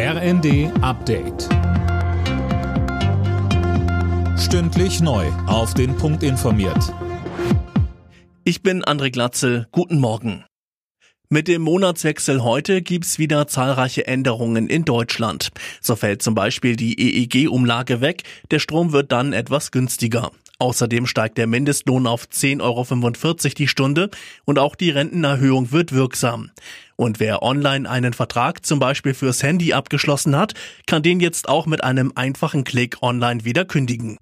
RND Update. Stündlich neu. Auf den Punkt informiert. Ich bin André Glatzel. Guten Morgen. Mit dem Monatswechsel heute gibt's wieder zahlreiche Änderungen in Deutschland. So fällt zum Beispiel die EEG-Umlage weg, der Strom wird dann etwas günstiger. Außerdem steigt der Mindestlohn auf 10,45 Euro die Stunde und auch die Rentenerhöhung wird wirksam. Und wer online einen Vertrag zum Beispiel fürs Handy abgeschlossen hat, kann den jetzt auch mit einem einfachen Klick online wieder kündigen.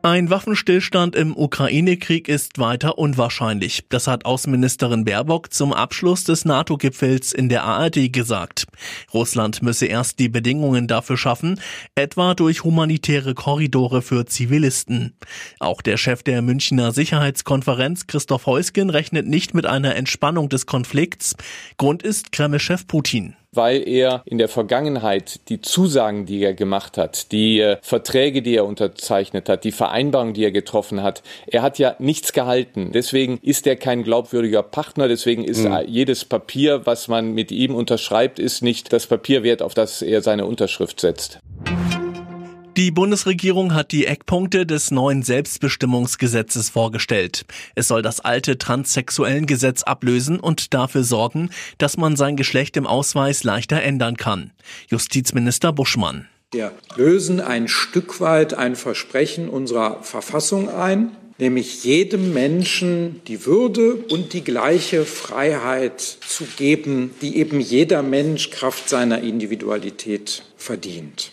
Ein Waffenstillstand im Ukraine-Krieg ist weiter unwahrscheinlich. Das hat Außenministerin Baerbock zum Abschluss des NATO-Gipfels in der ARD gesagt. Russland müsse erst die Bedingungen dafür schaffen, etwa durch humanitäre Korridore für Zivilisten. Auch der Chef der Münchner Sicherheitskonferenz Christoph Heusgen rechnet nicht mit einer Entspannung des Konflikts. Grund ist Kreml-Chef Putin weil er in der Vergangenheit die Zusagen, die er gemacht hat, die äh, Verträge, die er unterzeichnet hat, die Vereinbarungen, die er getroffen hat, er hat ja nichts gehalten. Deswegen ist er kein glaubwürdiger Partner. Deswegen ist mhm. jedes Papier, was man mit ihm unterschreibt, ist nicht das Papier wert, auf das er seine Unterschrift setzt. Die Bundesregierung hat die Eckpunkte des neuen Selbstbestimmungsgesetzes vorgestellt. Es soll das alte transsexuellen Gesetz ablösen und dafür sorgen, dass man sein Geschlecht im Ausweis leichter ändern kann. Justizminister Buschmann. Wir lösen ein Stück weit ein Versprechen unserer Verfassung ein, nämlich jedem Menschen die Würde und die gleiche Freiheit zu geben, die eben jeder Mensch Kraft seiner Individualität verdient.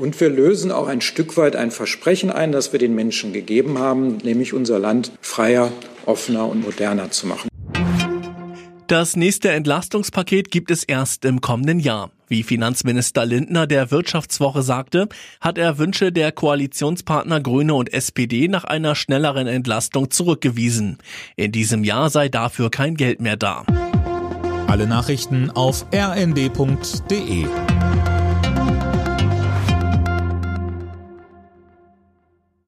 Und wir lösen auch ein Stück weit ein Versprechen ein, das wir den Menschen gegeben haben, nämlich unser Land freier, offener und moderner zu machen. Das nächste Entlastungspaket gibt es erst im kommenden Jahr. Wie Finanzminister Lindner der Wirtschaftswoche sagte, hat er Wünsche der Koalitionspartner Grüne und SPD nach einer schnelleren Entlastung zurückgewiesen. In diesem Jahr sei dafür kein Geld mehr da. Alle Nachrichten auf rnd.de